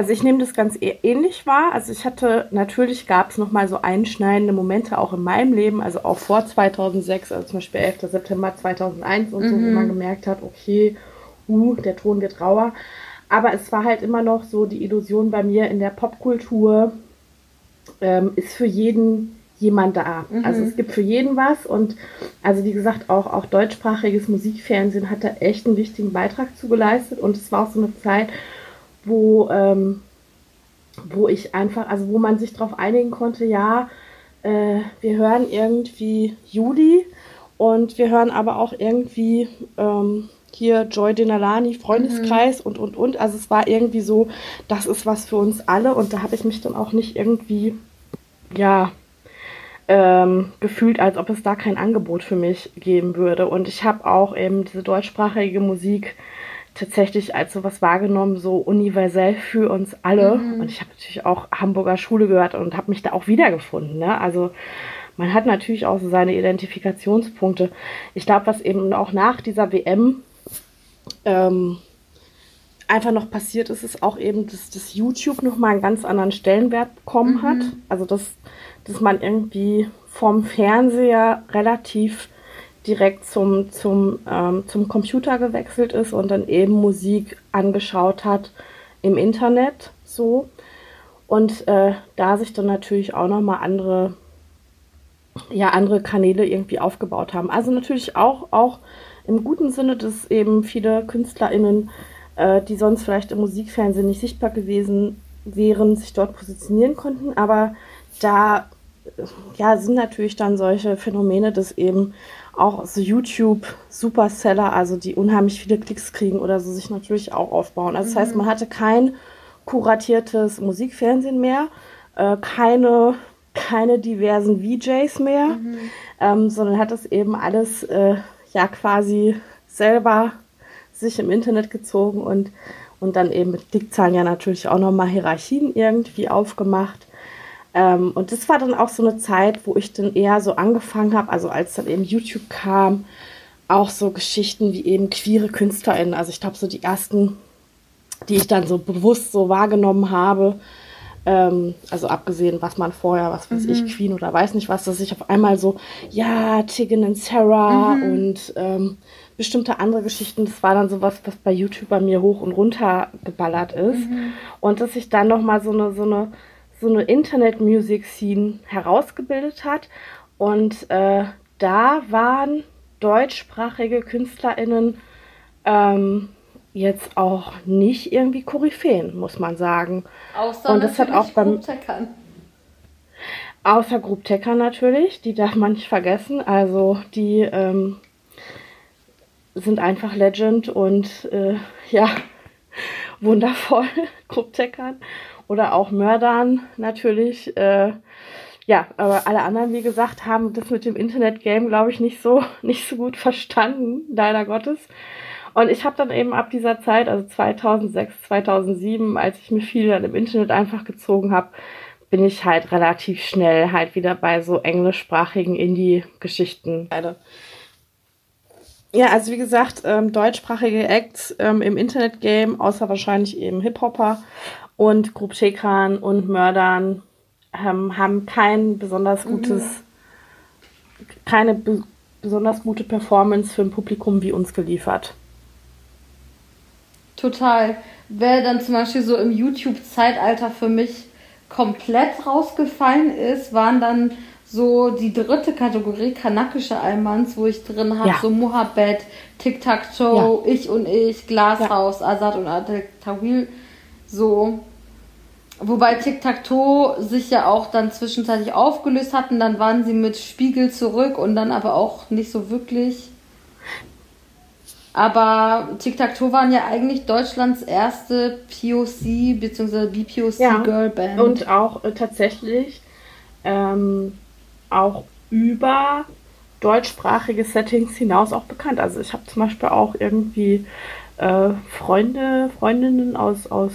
also ich nehme das ganz e-, ähnlich wahr. Also ich hatte, natürlich gab es nochmal so einschneidende Momente auch in meinem Leben, also auch vor 2006, also zum Beispiel 11. September 2001 und mhm. so, wo man gemerkt hat, okay, uh, der Ton wird rauer. Aber es war halt immer noch so die Illusion bei mir in der Popkultur, ähm, ist für jeden jemand da. Mhm. Also es gibt für jeden was und also wie gesagt, auch, auch deutschsprachiges Musikfernsehen hat da echt einen wichtigen Beitrag zu geleistet und es war auch so eine Zeit, wo, ähm, wo ich einfach, also wo man sich darauf einigen konnte, ja, äh, wir hören irgendwie Juli und wir hören aber auch irgendwie ähm, hier Joy Denalani, Freundeskreis mhm. und, und, und. Also es war irgendwie so, das ist was für uns alle und da habe ich mich dann auch nicht irgendwie, ja, ähm, gefühlt, als ob es da kein Angebot für mich geben würde. Und ich habe auch eben diese deutschsprachige Musik tatsächlich als sowas wahrgenommen, so universell für uns alle. Mhm. Und ich habe natürlich auch Hamburger Schule gehört und habe mich da auch wiedergefunden. Ne? Also man hat natürlich auch so seine Identifikationspunkte. Ich glaube, was eben auch nach dieser WM ähm, einfach noch passiert ist, ist auch eben, dass das YouTube nochmal einen ganz anderen Stellenwert bekommen mhm. hat. Also dass dass man irgendwie vom Fernseher relativ direkt zum, zum, ähm, zum Computer gewechselt ist und dann eben Musik angeschaut hat im Internet so. Und äh, da sich dann natürlich auch nochmal andere, ja, andere Kanäle irgendwie aufgebaut haben. Also natürlich auch, auch im guten Sinne, dass eben viele KünstlerInnen, äh, die sonst vielleicht im Musikfernsehen nicht sichtbar gewesen wären, sich dort positionieren konnten. Aber da ja, sind natürlich dann solche Phänomene, dass eben auch so YouTube Superseller, also die unheimlich viele Klicks kriegen oder so, sich natürlich auch aufbauen. Also das heißt, man mhm. hatte kein kuratiertes Musikfernsehen mehr, äh, keine, keine diversen VJs mehr, mhm. ähm, sondern hat es eben alles äh, ja quasi selber sich im Internet gezogen und, und dann eben mit Klickzahlen ja natürlich auch nochmal Hierarchien irgendwie aufgemacht. Ähm, und das war dann auch so eine Zeit, wo ich dann eher so angefangen habe, also als dann eben YouTube kam, auch so Geschichten wie eben queere KünstlerInnen. Also ich glaube, so die ersten, die ich dann so bewusst so wahrgenommen habe, ähm, also abgesehen, was man vorher, was weiß mhm. ich, Queen oder weiß nicht was, dass ich auf einmal so, ja, Tegan und Sarah mhm. und ähm, bestimmte andere Geschichten, das war dann sowas, was bei YouTube bei mir hoch und runter geballert ist. Mhm. Und dass ich dann nochmal so eine, so eine so eine Internet-Music-Scene herausgebildet hat. Und äh, da waren deutschsprachige KünstlerInnen ähm, jetzt auch nicht irgendwie Koryphäen, muss man sagen. Außer und das hat auch beim Außer Group Tecker natürlich, die darf man nicht vergessen. Also die ähm, sind einfach Legend und äh, ja, wundervoll, Group Teckern oder auch Mördern natürlich. Äh, ja, aber alle anderen, wie gesagt, haben das mit dem Internet-Game, glaube ich, nicht so, nicht so gut verstanden, leider Gottes. Und ich habe dann eben ab dieser Zeit, also 2006, 2007, als ich mir viel dann im Internet einfach gezogen habe, bin ich halt relativ schnell halt wieder bei so englischsprachigen Indie-Geschichten. Ja, also wie gesagt, ähm, deutschsprachige Acts ähm, im Internet-Game, außer wahrscheinlich eben Hip-Hopper und Grubschekern und Mördern ähm, haben kein besonders gutes, mhm. keine be besonders gute Performance für ein Publikum wie uns geliefert. Total. Wer dann zum Beispiel so im YouTube-Zeitalter für mich komplett rausgefallen ist, waren dann so die dritte Kategorie kanakische Almans, wo ich drin habe, ja. so Mohabed, Tic-Tac-Toe, ja. Ich und Ich, Glashaus, ja. Azad und Adel Tawil, so. Wobei Tic-Tac-Toe sich ja auch dann zwischenzeitlich aufgelöst hatten, dann waren sie mit Spiegel zurück und dann aber auch nicht so wirklich. Aber Tic-Tac-Toe waren ja eigentlich Deutschlands erste POC bzw. BPOC-Girlband. Ja, und auch äh, tatsächlich ähm, auch über deutschsprachige Settings hinaus auch bekannt. Also ich habe zum Beispiel auch irgendwie äh, Freunde, Freundinnen aus, aus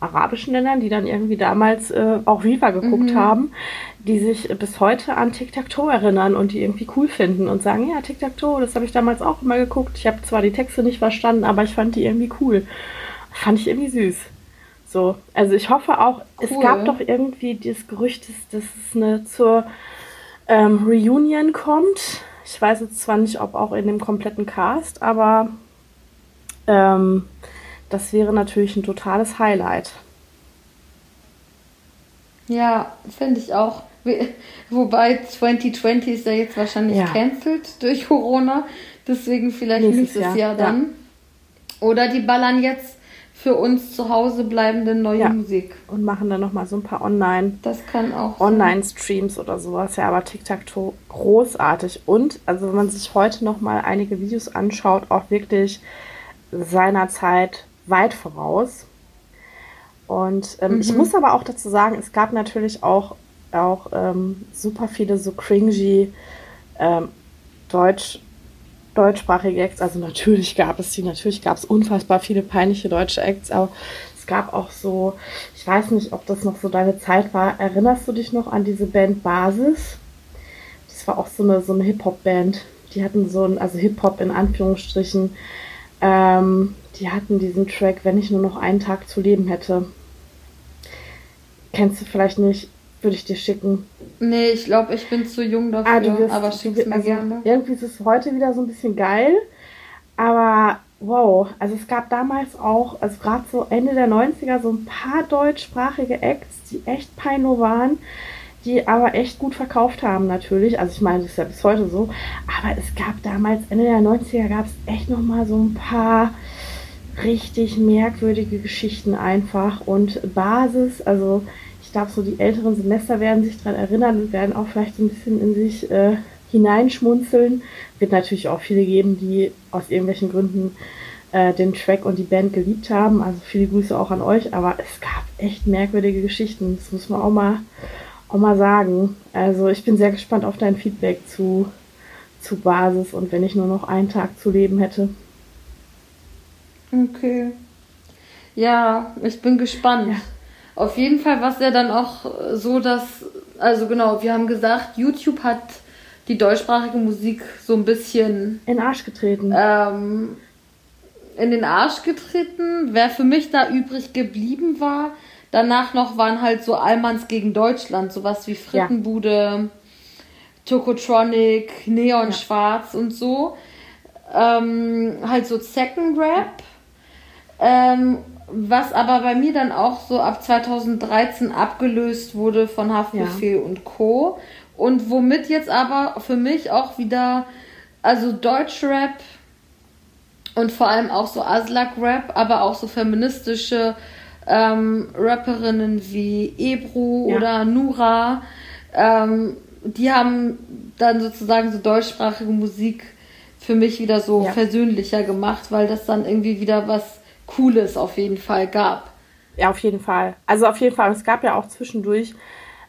arabischen Ländern, die dann irgendwie damals äh, auch Viva geguckt mhm. haben, die sich bis heute an Tic-Tac-Toe erinnern und die irgendwie cool finden und sagen, ja, Tic-Tac-Toe, das habe ich damals auch immer geguckt. Ich habe zwar die Texte nicht verstanden, aber ich fand die irgendwie cool. Fand ich irgendwie süß. So, also ich hoffe auch, cool. es gab doch irgendwie das Gerücht, dass, dass es eine zur ähm, Reunion kommt. Ich weiß jetzt zwar nicht, ob auch in dem kompletten Cast, aber ähm, das wäre natürlich ein totales Highlight. Ja, finde ich auch. Wobei 2020 ist ja jetzt wahrscheinlich ja. cancelled durch Corona. Deswegen vielleicht nächstes, nächstes Jahr, Jahr, dann. Ja. Oder die ballern jetzt für uns zu Hause bleibende neue ja. Musik. Und machen dann nochmal so ein paar Online. Das kann auch. Online-Streams oder sowas. Ja, aber TikTok großartig. Und, also wenn man sich heute nochmal einige Videos anschaut, auch wirklich seiner Zeit weit voraus. Und ähm, mhm. ich muss aber auch dazu sagen, es gab natürlich auch, auch ähm, super viele so cringy ähm, Deutsch deutschsprachige Acts. Also natürlich gab es die, natürlich gab es unfassbar viele peinliche deutsche Acts, aber es gab auch so, ich weiß nicht, ob das noch so deine Zeit war. Erinnerst du dich noch an diese Band Basis? Das war auch so eine, so eine Hip-Hop-Band. Die hatten so ein, also Hip-Hop in Anführungsstrichen. Ähm, die hatten diesen Track, wenn ich nur noch einen Tag zu leben hätte. Kennst du vielleicht nicht? würde ich dir schicken. Nee, ich glaube, ich bin zu jung dafür, ah, du wirst, aber schick's mir also, gerne. Irgendwie ist es heute wieder so ein bisschen geil, aber wow, also es gab damals auch, also gerade so Ende der 90er, so ein paar deutschsprachige Acts, die echt Peino waren, die aber echt gut verkauft haben natürlich. Also ich meine, das ist ja bis heute so, aber es gab damals, Ende der 90er, gab es echt nochmal so ein paar richtig merkwürdige Geschichten einfach und Basis, also glaube, so die älteren Semester werden sich daran erinnern und werden auch vielleicht so ein bisschen in sich äh, hineinschmunzeln. Wird natürlich auch viele geben, die aus irgendwelchen Gründen äh, den Track und die Band geliebt haben. Also viele Grüße auch an euch, aber es gab echt merkwürdige Geschichten. Das muss man auch mal, auch mal sagen. Also ich bin sehr gespannt auf dein Feedback zu, zu Basis und wenn ich nur noch einen Tag zu leben hätte. Okay. Ja, ich bin gespannt. Ja. Auf jeden Fall war es ja dann auch so, dass, also genau, wir haben gesagt, YouTube hat die deutschsprachige Musik so ein bisschen in den Arsch getreten. Ähm, in den Arsch getreten. Wer für mich da übrig geblieben war, danach noch waren halt so Allmanns gegen Deutschland, sowas wie Frittenbude, ja. Tokotronic, Neon ja. Schwarz und so. Ähm, halt so Second Rap. Ähm, was aber bei mir dann auch so ab 2013 abgelöst wurde von Haftbefehl ja. und Co. Und womit jetzt aber für mich auch wieder, also Deutschrap und vor allem auch so Aslak-Rap, aber auch so feministische ähm, Rapperinnen wie Ebru ja. oder Nura, ähm, die haben dann sozusagen so deutschsprachige Musik für mich wieder so ja. versöhnlicher gemacht, weil das dann irgendwie wieder was Cooles auf jeden Fall gab. Ja, auf jeden Fall. Also auf jeden Fall. Es gab ja auch zwischendurch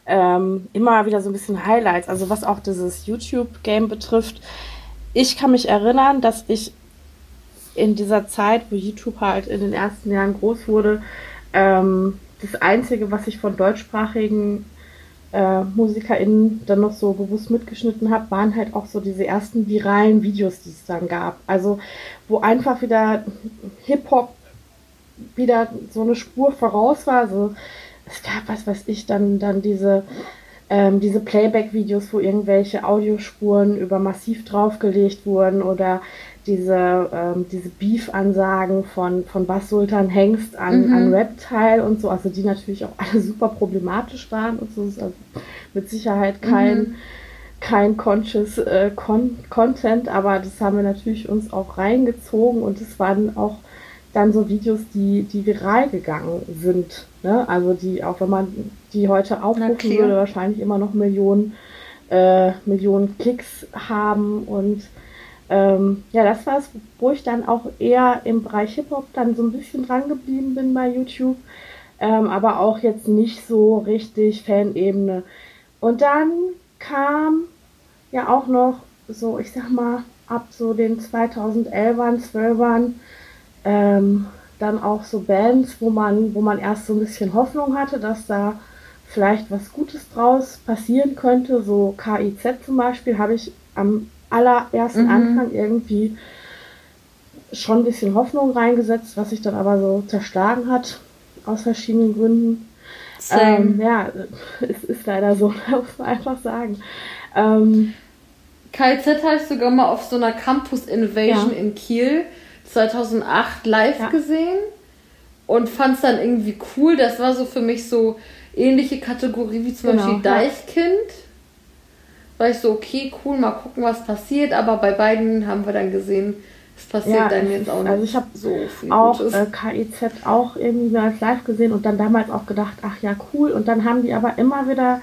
ähm, immer wieder so ein bisschen Highlights. Also was auch dieses YouTube-Game betrifft. Ich kann mich erinnern, dass ich in dieser Zeit, wo YouTube halt in den ersten Jahren groß wurde, ähm, das Einzige, was ich von deutschsprachigen äh, MusikerInnen dann noch so bewusst mitgeschnitten habe, waren halt auch so diese ersten viralen Videos, die es dann gab. Also, wo einfach wieder Hip-Hop wieder so eine Spur voraus war. Also es gab, was weiß ich, dann, dann diese ähm, diese Playback-Videos, wo irgendwelche Audiospuren über Massiv draufgelegt wurden oder diese, ähm, diese Beef-Ansagen von, von Bass Sultan Hengst an, mhm. an Reptile und so, also die natürlich auch alle super problematisch waren und so ist also mit Sicherheit kein, mhm. kein conscious äh, Con Content, aber das haben wir natürlich uns auch reingezogen und es waren auch dann so Videos, die, die viral gegangen sind. Ne? Also die, auch wenn man die heute aufrufen würde, wahrscheinlich immer noch Millionen, äh, Millionen Klicks haben und ähm, ja, das war es, wo ich dann auch eher im Bereich Hip-Hop dann so ein bisschen dran geblieben bin bei YouTube, ähm, aber auch jetzt nicht so richtig Fanebene. Und dann kam ja auch noch so, ich sag mal, ab so den 2011ern, 12ern, ähm, dann auch so Bands, wo man, wo man erst so ein bisschen Hoffnung hatte, dass da vielleicht was Gutes draus passieren könnte. So KIZ zum Beispiel habe ich am allerersten mhm. Anfang irgendwie schon ein bisschen Hoffnung reingesetzt, was sich dann aber so zerschlagen hat, aus verschiedenen Gründen. Ähm, ja, es ist leider so, muss man einfach sagen. Ähm, KZ habe ich sogar mal auf so einer Campus Invasion ja. in Kiel 2008 live ja. gesehen und fand es dann irgendwie cool. Das war so für mich so ähnliche Kategorie wie zum genau, Beispiel Deichkind war ich so, okay, cool, mal gucken, was passiert. Aber bei beiden haben wir dann gesehen, es passiert ja, dann jetzt auch nicht also ich habe so viel auch äh, KIZ auch irgendwie als live gesehen und dann damals auch gedacht, ach ja, cool. Und dann haben die aber immer wieder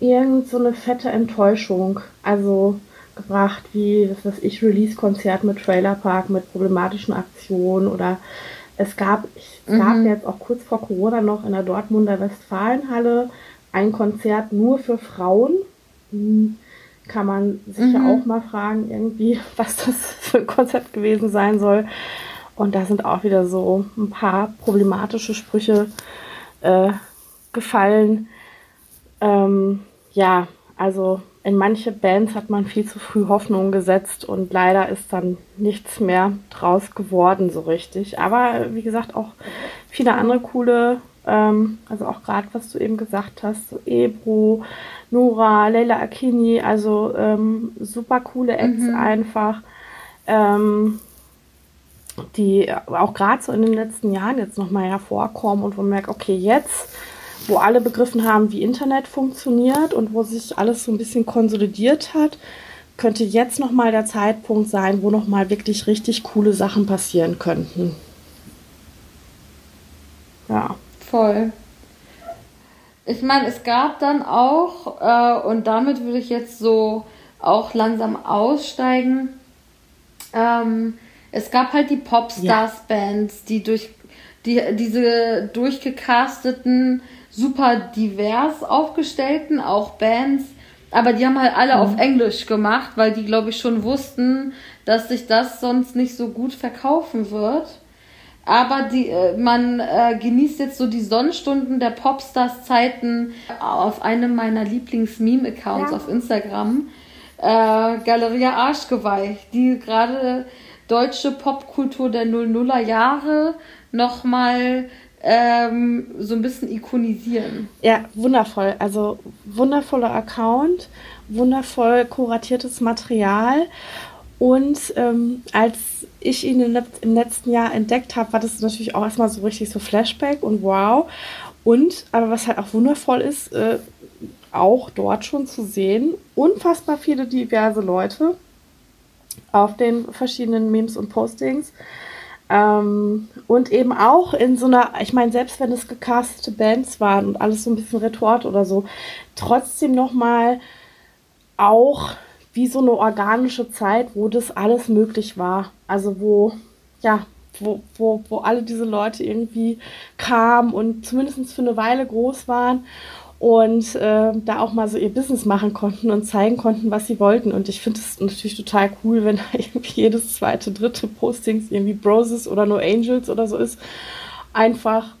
irgend so eine fette Enttäuschung, also gebracht, wie das was ich Release-Konzert mit Trailer Park mit problematischen Aktionen oder es gab, es mhm. gab jetzt auch kurz vor Corona noch in der Dortmunder Westfalenhalle ein Konzert nur für Frauen kann man sich ja mhm. auch mal fragen, irgendwie, was das für ein Konzept gewesen sein soll. Und da sind auch wieder so ein paar problematische Sprüche äh, gefallen. Ähm, ja, also in manche Bands hat man viel zu früh Hoffnung gesetzt und leider ist dann nichts mehr draus geworden so richtig. Aber wie gesagt, auch viele andere coole, ähm, also auch gerade was du eben gesagt hast, so Ebro, Nora, Leila Akini, also ähm, super coole Acts mhm. einfach, ähm, die auch gerade so in den letzten Jahren jetzt nochmal hervorkommen und wo man merkt, okay, jetzt, wo alle begriffen haben, wie Internet funktioniert und wo sich alles so ein bisschen konsolidiert hat, könnte jetzt nochmal der Zeitpunkt sein, wo nochmal wirklich richtig coole Sachen passieren könnten. Ja. Voll. Ich meine, es gab dann auch, äh, und damit würde ich jetzt so auch langsam aussteigen, ähm, es gab halt die Popstars-Bands, die durch die, diese durchgecasteten, super divers aufgestellten, auch Bands, aber die haben halt alle mhm. auf Englisch gemacht, weil die, glaube ich, schon wussten, dass sich das sonst nicht so gut verkaufen wird aber die, äh, man äh, genießt jetzt so die Sonnenstunden der Popstars-Zeiten auf einem meiner Lieblings-Meme-Accounts ja. auf Instagram. Äh, Galeria Arschgeweih, die gerade deutsche Popkultur der 00er Jahre nochmal ähm, so ein bisschen ikonisieren. Ja, wundervoll. Also wundervoller Account, wundervoll kuratiertes Material. Und ähm, als ich ihn im letzten Jahr entdeckt habe, war das natürlich auch erstmal so richtig so Flashback und wow. Und, aber was halt auch wundervoll ist, äh, auch dort schon zu sehen, unfassbar viele diverse Leute auf den verschiedenen Memes und Postings. Ähm, und eben auch in so einer, ich meine, selbst wenn es gecastete Bands waren und alles so ein bisschen Retort oder so, trotzdem nochmal auch wie so eine organische Zeit, wo das alles möglich war. Also wo, ja, wo, wo, wo alle diese Leute irgendwie kamen und zumindest für eine Weile groß waren und äh, da auch mal so ihr Business machen konnten und zeigen konnten, was sie wollten. Und ich finde es natürlich total cool, wenn da irgendwie jedes zweite, dritte Postings irgendwie Broses oder No Angels oder so ist. Einfach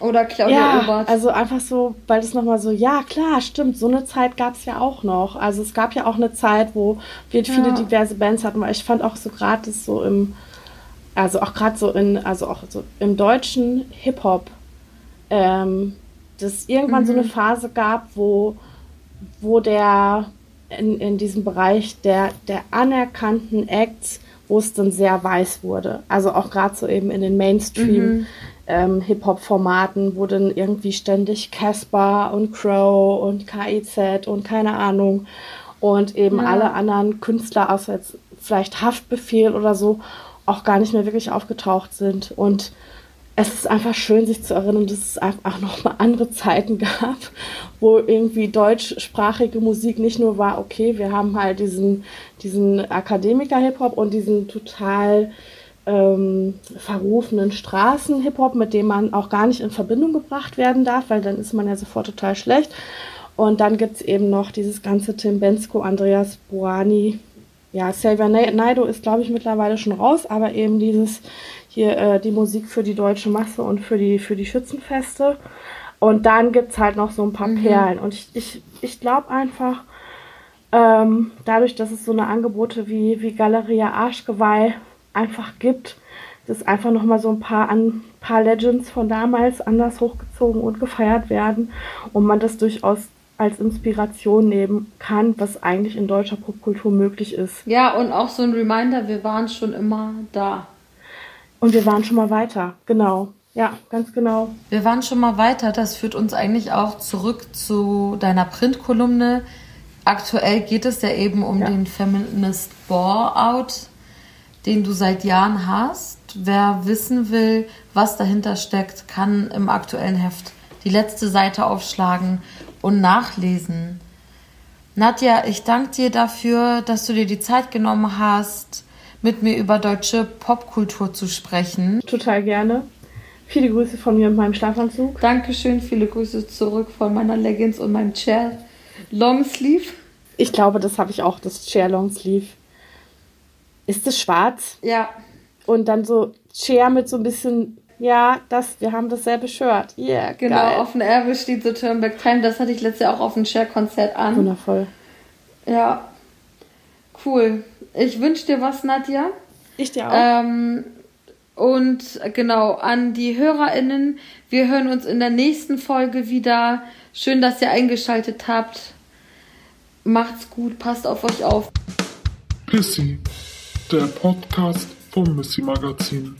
oder Claudia ja, Obert. Also einfach so, weil das nochmal so, ja klar, stimmt, so eine Zeit gab es ja auch noch. Also es gab ja auch eine Zeit, wo wir ja. viele diverse Bands hatten, weil ich fand auch so gerade so im, also auch gerade so in, also auch so im deutschen Hip-Hop, ähm, dass irgendwann mhm. so eine Phase gab, wo wo der in, in diesem Bereich der, der anerkannten Acts, wo es dann sehr weiß wurde. Also auch gerade so eben in den Mainstream. Mhm. Ähm, Hip-Hop-Formaten, wo dann irgendwie ständig Casper und Crow und KIZ und keine Ahnung und eben ja. alle anderen Künstler, außer jetzt vielleicht Haftbefehl oder so, auch gar nicht mehr wirklich aufgetaucht sind. Und es ist einfach schön, sich zu erinnern, dass es einfach noch mal andere Zeiten gab, wo irgendwie deutschsprachige Musik nicht nur war, okay, wir haben halt diesen, diesen Akademiker-Hip-Hop und diesen total ähm, verrufenen Straßen-Hip-Hop, mit dem man auch gar nicht in Verbindung gebracht werden darf, weil dann ist man ja sofort total schlecht. Und dann gibt es eben noch dieses ganze Tim Bensko, Andreas Boani. Ja, Xavier Naido ist, glaube ich, mittlerweile schon raus, aber eben dieses hier äh, die Musik für die deutsche Masse und für die, für die Schützenfeste. Und dann gibt es halt noch so ein paar mhm. Perlen. Und ich, ich, ich glaube einfach, ähm, dadurch, dass es so eine Angebote wie, wie Galeria Arschgeweih einfach gibt, dass einfach nochmal so ein paar, ein paar Legends von damals anders hochgezogen und gefeiert werden und man das durchaus als Inspiration nehmen kann, was eigentlich in deutscher Popkultur möglich ist. Ja, und auch so ein Reminder, wir waren schon immer da. Und wir waren schon mal weiter, genau. Ja, ganz genau. Wir waren schon mal weiter. Das führt uns eigentlich auch zurück zu deiner Printkolumne. Aktuell geht es ja eben um ja. den Feminist Bore-out, den du seit Jahren hast. Wer wissen will, was dahinter steckt, kann im aktuellen Heft die letzte Seite aufschlagen und nachlesen. Nadja, ich danke dir dafür, dass du dir die Zeit genommen hast, mit mir über deutsche Popkultur zu sprechen. Total gerne. Viele Grüße von mir und meinem Schlafanzug. Dankeschön, viele Grüße zurück von meiner Leggings und meinem Chair Longsleeve. Ich glaube, das habe ich auch, das Chair Longsleeve. Ist es schwarz? Ja. Und dann so Chair mit so ein bisschen, ja, das, wir haben dasselbe Shirt. Yeah, genau. Geil. Auf dem Erbe steht so Turn Back Time. Das hatte ich letztes Jahr auch auf dem Chair-Konzert an. Wundervoll. Ja. Cool. Ich wünsche dir was, Nadja. Ich dir auch. Ähm, und genau, an die HörerInnen, wir hören uns in der nächsten Folge wieder. Schön, dass ihr eingeschaltet habt. Macht's gut, passt auf euch auf. Pissy, der Podcast vom Missy Magazin.